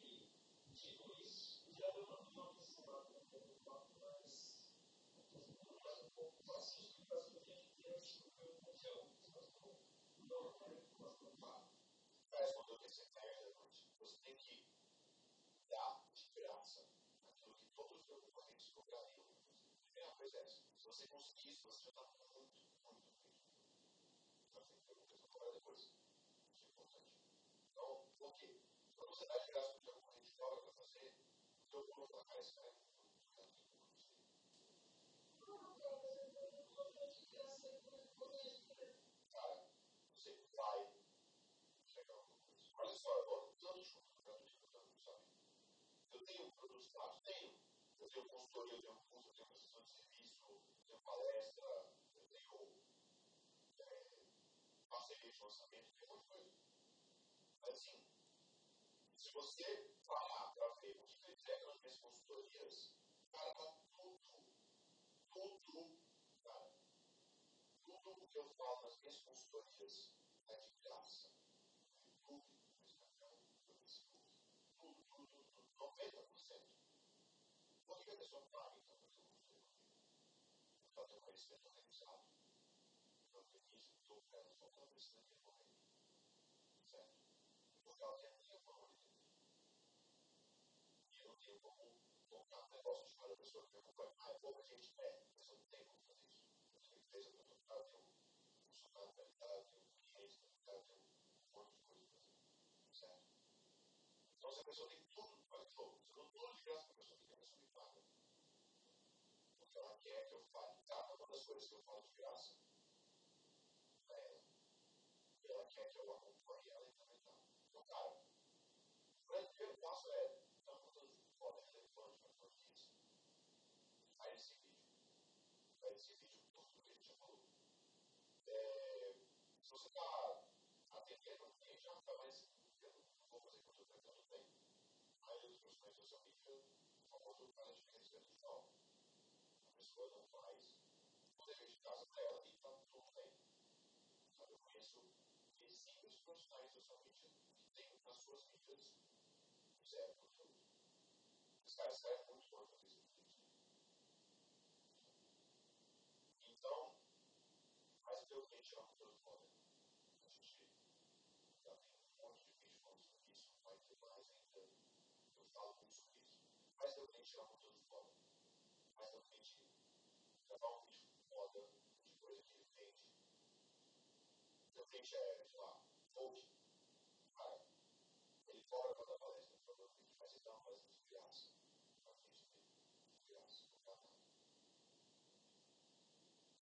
E, digo isso, já não estou que a ter um papo mais aprofundado, mas um pouco fascista, mas o que a gente tem é que o conteúdo, mas não, não é o Faz uma adolescência, você tem que dar A coisa é. Se você conseguir isso, você já está muito, muito bem. Mas tem que ter uma depois. Isso é importante. Então, por quê? Quando você dá de graça para o concorrente cobra para fazer, o seu bolo vai ficar esse cara. Você vai chegar alguma coisa. Olha só, eu vou usando junto que eu tenho produtos? Tenho. Eu tenho consultoria, eu tenho curso, eu tenho prestação de serviço, eu tenho palestra, eu tenho é, parceria de lançamento, tem muita coisa. Mas assim, se você parar para ver o que eu entrego nas minhas consultorias, cara, tá tudo, tudo, cara, tudo o que eu falo nas minhas consultorias é de graça. Tudo, tudo, tudo, tudo, 90%. Por que a pessoa paga então para fazer consultoria comigo? Porque ela tem um conhecimento organizado. Então, no início, estou para ela só pelo conhecimento que ele Certo? Porque ela tem a minha mão E eu não tenho como colocar um negócio de cada pessoa que acompanha. Ah, é pouca gente é, mas eu não tenho como fazer isso. Eu tenho empresa para eu tenho um funcionário para lidar, tenho clientes para lidar, tenho um monte de coisa para fazer. Certo? Então, se a pessoa tem tudo para jogo, se eu dou tudo de graça para a pessoa, que a pessoa me paga. Porque ela quer que eu fale cada uma das coisas que eu falo de graça para ela. E ela quer que eu acompanhe ela implementar. Então, cara, o primeiro passo é, então, quando foda relevante para a tua audiência, faz esse vídeo. Faz esse vídeo tudo que gente já falou. É, se você está atendendo um cliente, já está mais eu não vou fazer conteúdo para tanto tempo. Aí os profissionais de social media, o famoso cara de crescimento A faz, o dever de casa para ela e está tudo bem. Sabe, eu conheço exímios profissionais de social media que têm nas suas mídias zero conteúdo. Os caras saem muito bom fazer isso. Então, mas o teu cliente é uma conteúdo foda. A gente já tem um monte de vídeo falando sobre isso, vai ter mais ainda. Eu falo muito sobre isso. Mas teu cliente é uma conteúdo foda. Mas teu cliente gravar um vídeo foda de coisa que ele vende. Teu cliente é, sei lá, coach. Cara, ele cobra para dar palestra, provavelmente, mas ele dá uma palestra de graça. Para cliente dele. De graça, dá nada.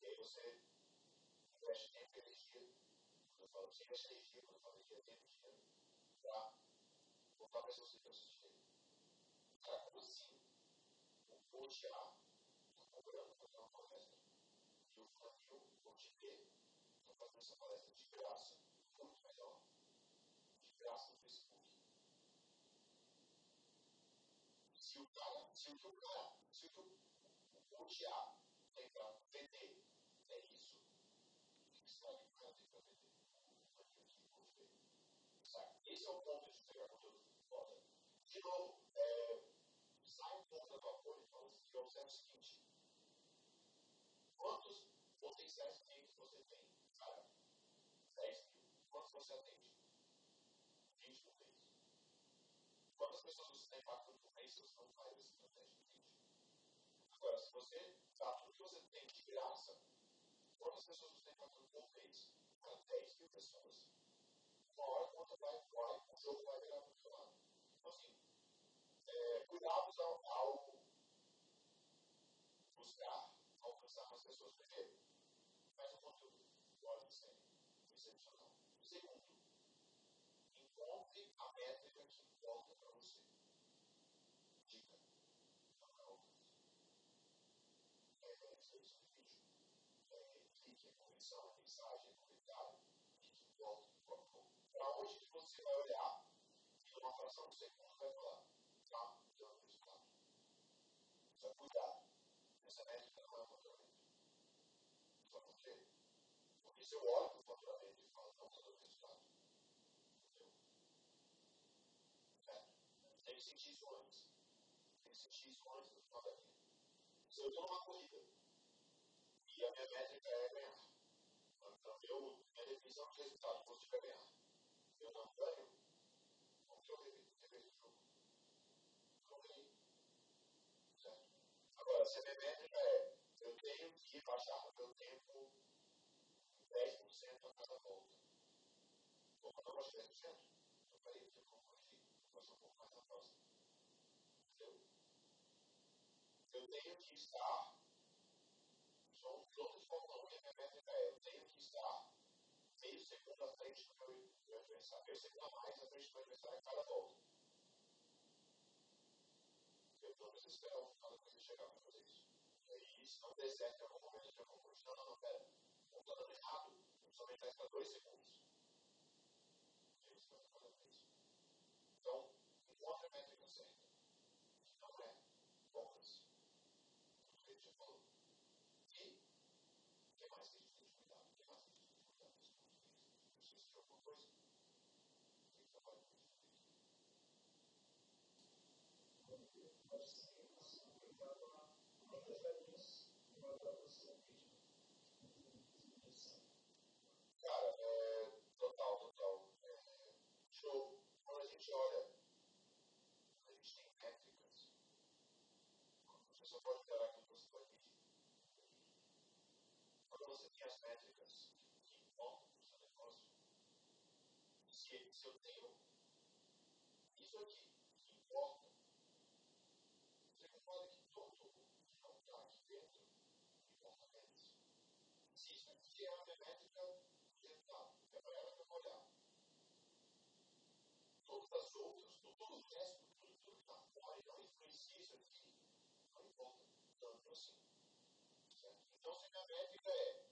E aí você investe tempo e energia. Quando eu falo você investe energia, quando eu falo energia, tempo e dinheiro. Para botar pessoas que precisam de dinheiro. Cara, como assim? O coach A para dar uma palestra. E o funil, o coach B, está fazendo essa palestra de graça. Muito melhor. De graça no Facebook. Se o cara, se o que o cara, se o que o para vender é isso, o que acha que o cara para vender? Esse é o ponto de conteúdo foda. De novo, é, sai um pouco da tua e fala assim, observa o seguinte. Quantos potenciais clientes você tem? Cara, 10 mil. Quantos você atende? 20 por mês. Quantas pessoas você tem impactando por mês se você não faz essa estratégia de 20? Agora, se você dá tudo que você tem de graça, quantas pessoas você tem impactando por mês? Cara, 10 mil pessoas. Uma hora a conta vai, vai, o jogo vai virar para o seu lado. Então, assim, é, cuidados ao, ao buscar alcançar mais pessoas. Primeiro, faz um conteúdo fora de série, excepcional. Segundo, encontre a métrica que importa para você. Dica. Não é alcance. É inscrição de vídeo. É clique, é conversão, é mensagem, é comentário. O que importa? Para onde que você vai olhar e numa fração de segundo vai falar, tá, dando resultado. Só cuidado. Essa métrica não é um por quê? Porque se eu olho para o faturamento e falo, não está dando resultado. Entendeu? Certo? Tem que sentir isso antes. Tem que sentir isso antes do final da vida. Se eu estou numa corrida e a minha métrica é ganhar, então eu, minha definição de resultado positivo é ganhar. eu não ganho, como que eu revejo o jogo? Não ganhei. Certo? Agora, se a minha métrica é, eu tenho que baixar o meu tempo 10% a cada volta. Como eu não baixei 10%, eu parei de corrigir, vou baixar um pouco mais na próxima. Entendeu? Eu tenho que estar sou um piloto de Fórmula 1 e a minha métrica é: eu tenho que estar meio segundo à frente do meu, meu adversário, meio segundo a mais à frente do meu adversário a cada volta. Eu estou desesperado no final chegar para fazer isso. E aí, se não der certo em algum momento, eu vou não, não, não, pera, não está errado, só aumentar para dois segundos. E você vai fazer isso. Então, encontre a métrica certa, não é poucas. O que a gente falou. E o que mais que a gente tem que cuidar? O que mais que a gente tem que cuidar? Precisa de alguma coisa? Tem que trabalhar com isso é, total, total. É, show. Quando a gente olha, a gente tem métricas. Você só pode aquilo que você pode medir. Quando você tem as métricas que importam para o seu negócio, se, se eu tenho isso aqui que importa, você concorda que todo que não está aqui dentro importa menos. Se isso aqui é a minha métrica digital, é para ela que eu vou olhar. Todas as outras, todo o resto, tudo, tudo está fora e não influencia isso aqui, não importa tanto assim. Certo? Então, se minha métrica é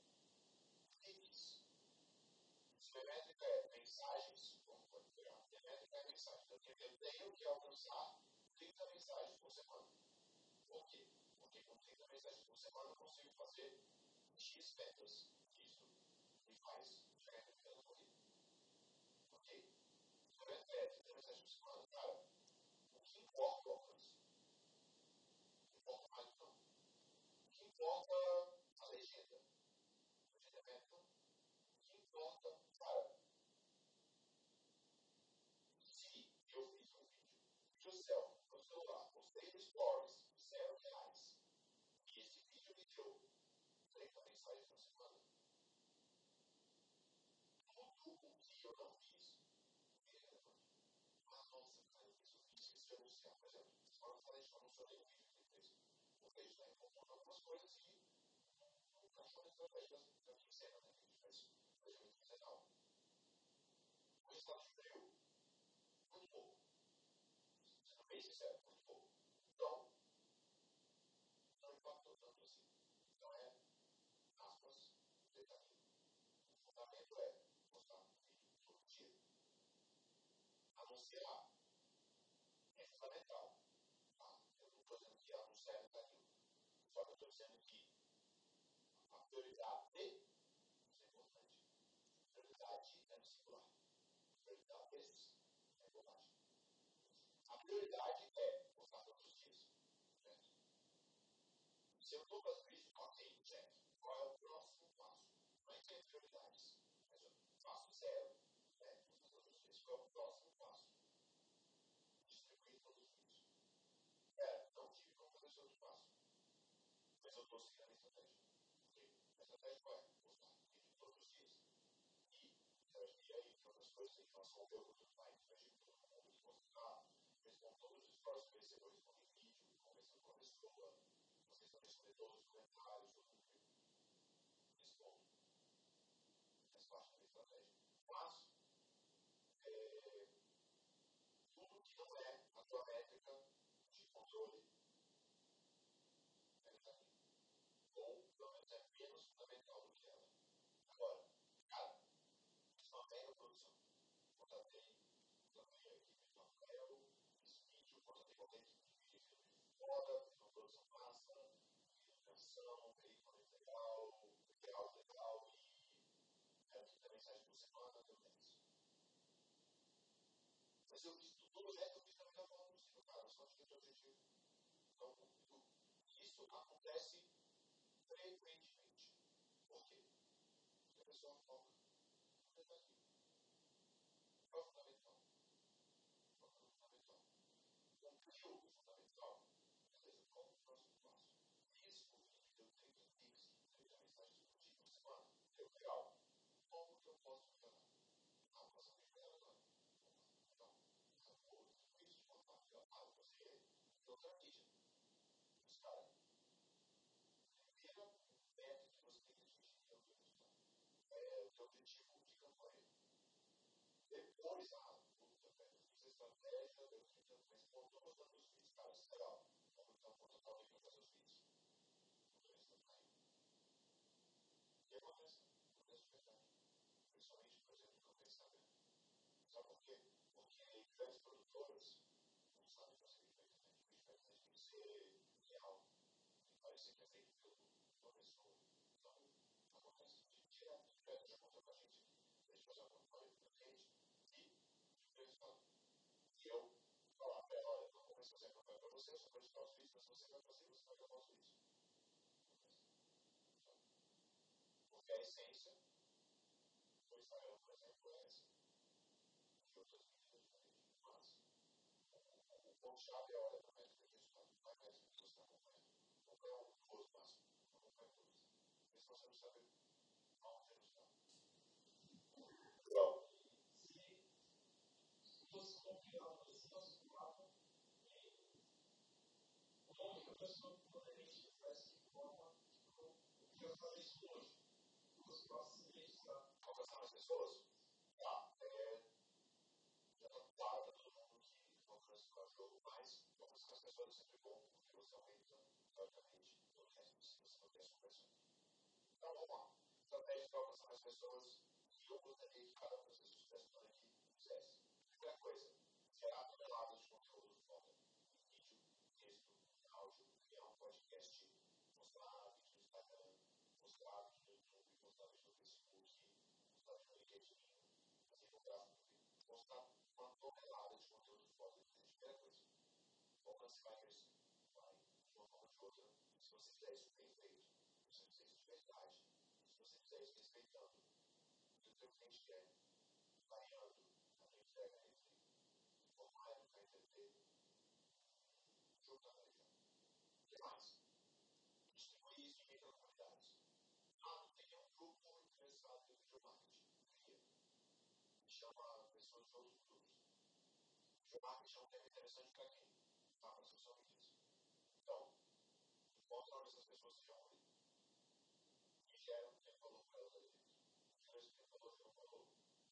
cliques, se minha métrica é mensagens, vamos pegar, minha métrica é mensagem. Então, eu tenho que alcançar 30 mensagens por semana. Por quê? Porque com 30 mensagens por semana eu consigo fazer X metas. Isso me faz chegar em na corrida. Ok? Meta é 30 mensagens por semana, cara, o que importa é o alcance? Não importa mais não. O que importa é a legenda. É. O que importa, cara, se eu fiz um vídeo, vídeo selfie, no celular, postei no Stories, zero reais, e esse vídeo me deu 30 mensagens na semana, tudo o que eu não fiz é irrelevante. Ah, nossa, cara, eu fiz o vídeo, esqueci de anunciar. Por exemplo, agora eu falei que eu anunciei o vídeo que ele fez. Porque a gente está encontrando algumas coisas e não encaixou na estratégia da quincena, né? Que a gente fez planejamento quinzenal. O resultado diminuiu muito pouco. Sendo bem sincero, muito pouco. Então, não impactou tanto assim. Então é, aspas, detalhe. O fundamento é postar um vídeo todo dia. Anunciar é fundamental. Tá? Eu não estou dizendo que anunciar é detalhe. Só que eu estou dizendo que prioridade, isso é importante, prioridade é no singular. Prioridades é bobagem. A prioridade é postar todos os dias. Certo? Se eu estou fazendo isso, ok, check. Qual é o próximo passo? Não tem prioridades. Mas o passo zero é postar todos os dias. Qual é o próximo passo? Distribuir todos os vídeos. É, não tive como fazer esse outro passo. Mas eu estou seguindo a estratégia. Não é a tua métrica de controle é negativo. Ou, pelo menos, é menos fundamental do que ela. Agora, cara, isso não tem produção. Contratei, contratei a equipe do Rafael, fiz vídeo, contratei qualquer equipe de vídeo, fiz vídeo fora, uma produção massa, fiz canção, peguei conteúdo legal, e era 30 mensagens por semana, deu 10. Mas eu fiz tudo o eu fiz da melhor forma possível, cara, só atingi o objetivo. Então, isso acontece frequentemente. Por quê? Porque a pessoa foca no negativo. É o fundamental? É o fundamental? Cumpriu o fundamental? Beleza, qual é o próximo passo? Isso, eu tenho que fixo, eu tenho mensagem do tipo, semana, deu legal. Como que eu posso melhorar? Ah, eu posso melhorar agora. Então, acabou, isso de uma parte, ah, você, outra mídia. Os caras, primeira meta que você atingir é o. É objetivo de campanha. Depois, ah, a estratégia, deu 30, mas tô gostando dos vídeos, cara, isso é legal. Vamos então contratar alguém para fazer os vídeos. E acontece, acontece de verdade. Principalmente, por exemplo, no Instagram. Sabe por quê? Porque grandes produtoras não sabem fazer feito na internet. O internet tem que ser real. Tem que parecer que é feito por uma pessoa. Então, acontece direto, direto, já aconteceu com a gente. Acompanha um duas máximo. Acompanha todas. Porque senão você não sabe aonde ele está. Você nesse nosso como a pessoa poderia te fazer de forma que eu falei isso hoje. Meses, tá? Alcançar as pessoas? Tá. É, já está claro todo mundo que alcança o jogo, mas alcançar as pessoas é sempre bom, porque você aumenta, teoricamente, todo o resto, se você não tem essa conversão. Então, vamos lá. Estratégia para alcançar mais pessoas que eu gostaria que cada sucesso toda aqui fizesse. Primeira coisa, gerar toneladas de conteúdo foda. Vídeo, texto, áudio, criar um podcast, mostrar vídeo no Instagram, mostrar vídeo no YouTube, mostrar vídeo no Facebook, mostrar vídeo no LinkedIn, fazer infográfico, mostrar uma tonelada de conteúdo foda. Primeira coisa, o alcance vai crescer. Vai, de uma forma ou de outra. Se você fizer isso bem feito, se você fizer isso de verdade, se você fizer isso respeitando o que o seu cliente quer, variando a tua entrega entre online para entender, junta a região. O que mais? Distribuir isso em microcomunidades. Ah, não tem nenhum grupo interessado em video marketing. Cria. Me chama pessoas de outros grupos. Video marketing é um tema interessante para quem? Para social media. Então, mostra onde essas pessoas se reúnem e gera um tempo valor para elas ali. Gera esse tempo valor, gera um valor.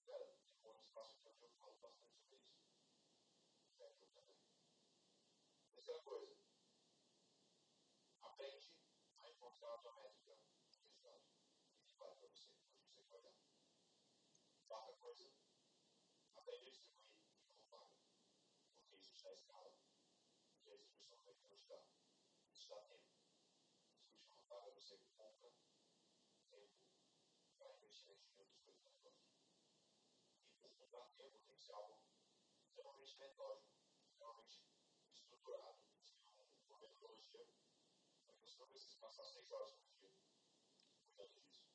Cara, tem um espaço aqui onde eu falo bastante sobre isso. Fecha também. Terceira coisa, aprende a encontrar a tua métrica de resultado. O que vale para você, onde você quer olhar. Quarta coisa, aprende a distribuir de forma paga. Porque isso está escala. E a distribuição vai te ajudar. Isso dá tempo. De você compra tempo para investimento em outras coisas. E por comprar tempo tem que ser algo extremamente metódico, extremamente estruturado, uma metodologia para que você não precise passar seis horas por dia cuidando disso.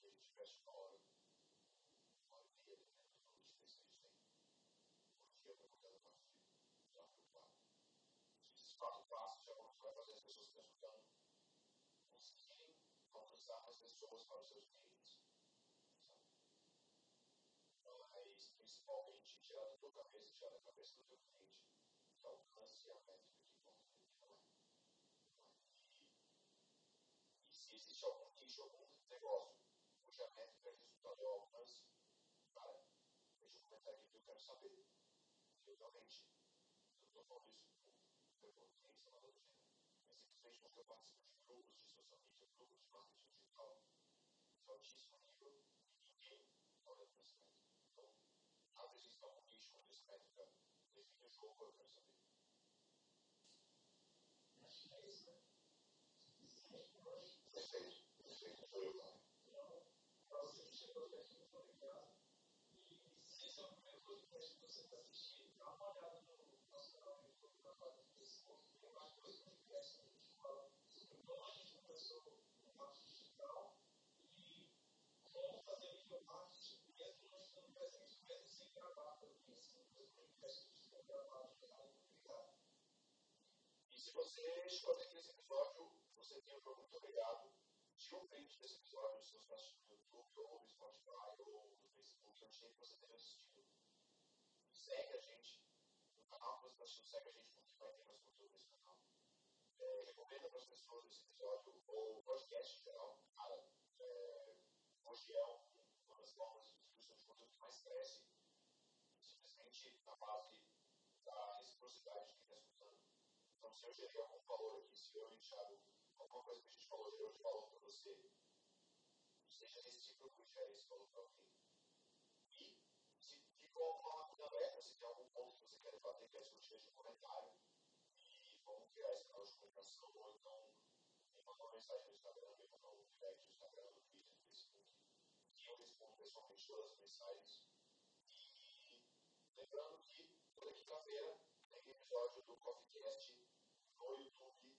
Que a gente investe uma hora, uma hora e meia, dependendo do de texto que a gente tem, por dia para cuidar da parte de tráfego pago. Esses quatro passos já vão fazer as pessoas escutando conseguirem alcançar mais pessoas para os seus clientes. Mas, principalmente, tirar da tua cabeça, tirar da cabeça do teu cliente, que alcance a métrica que para é? E, se existe algum nicho, algum negócio cuja métrica de resultado é o alcance, cara, deixa um comentário aqui que eu quero saber. Eu realmente, eu estou falando isso clientes, nada do gênero, mas simplesmente porque eu participo de grupos de social media, grupos de marketing digital, de altíssimo nível, e ninguém olha para esse métrica. Então, um nicho onde esse métrica define o jogo, eu quero saber. Acho que é isso, né? Perfeito, perfeito, sou eu, cara. Então, você chegou aqui, muito obrigado. E se esse é o primeiro que você está assistindo, dá uma olhada no nosso canal no YouTube, na página do Facebook. Tem mais dois podcasts que a gente fala sobre como a gente começou no marketing digital e como fazer o marketing mesmo não estando presente, mesmo sem E se você aqui nesse episódio, você tem um muito obrigado. Um print desse episódio, se você assistiu no YouTube, ou no Spotify, ou no Facebook, onde que você tenha assistido. Segue a gente no canal que você está assistindo, segue a gente porque vai ter mais conteúdo nesse canal. É, recomenda para as pessoas esse episódio, ou podcast em geral. Cara, é, hoje é uma das formas de distribuição de conteúdo que mais cresce, simplesmente na base da reciprocidade de quem está escutando. Se eu gerei algum valor aqui, se eu o Thiago, alguma coisa que a gente falou, de valor para você, seja recíproco e gere esse valor para alguém. E, se ficou alguma alerta, se tem algum ponto que você quer debater, quer deixa um comentário. E vamos criar esse canal de comunicação, ou então me manda uma mensagem no Instagram, me manda um direct no Instagram, no Twitter, no Facebook. E eu respondo pessoalmente todas as mensagens. E lembrando que toda quinta-feira tem episódio do CoffeeCast no YouTube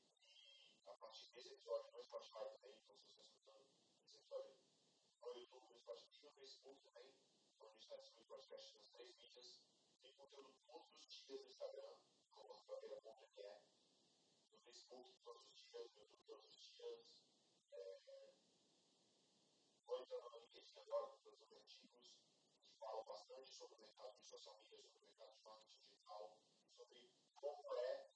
a partir desse episódio no Spotify também. Então, se você escutando esse episódio no YouTube, no Spotify e no Facebook também, gente está distribuindo podcast nas três mídias. Tem conteúdo todos os dias no Instagram, como rafaela.me, no Facebook todos os dias, no YouTube todos os dias. É... Vou entrando no LinkedIn agora com os artigos que falam bastante sobre o mercado de social media, sobre o mercado de marketing digital, sobre como é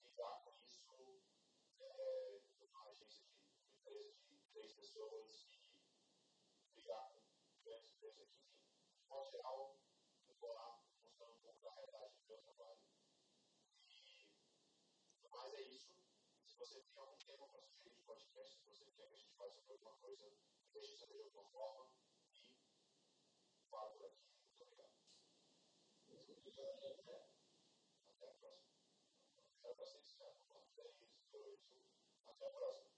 modo geral, eu vou lá mostrando um pouco da realidade do meu trabalho. E, mais é isso. Se você tem algum tema para sugerir de podcast, se você quer que a gente faça alguma coisa, deixe saber de alguma forma e fala por aqui. Muito obrigado. Até a próxima. até a próxima. Um. Até a próxima.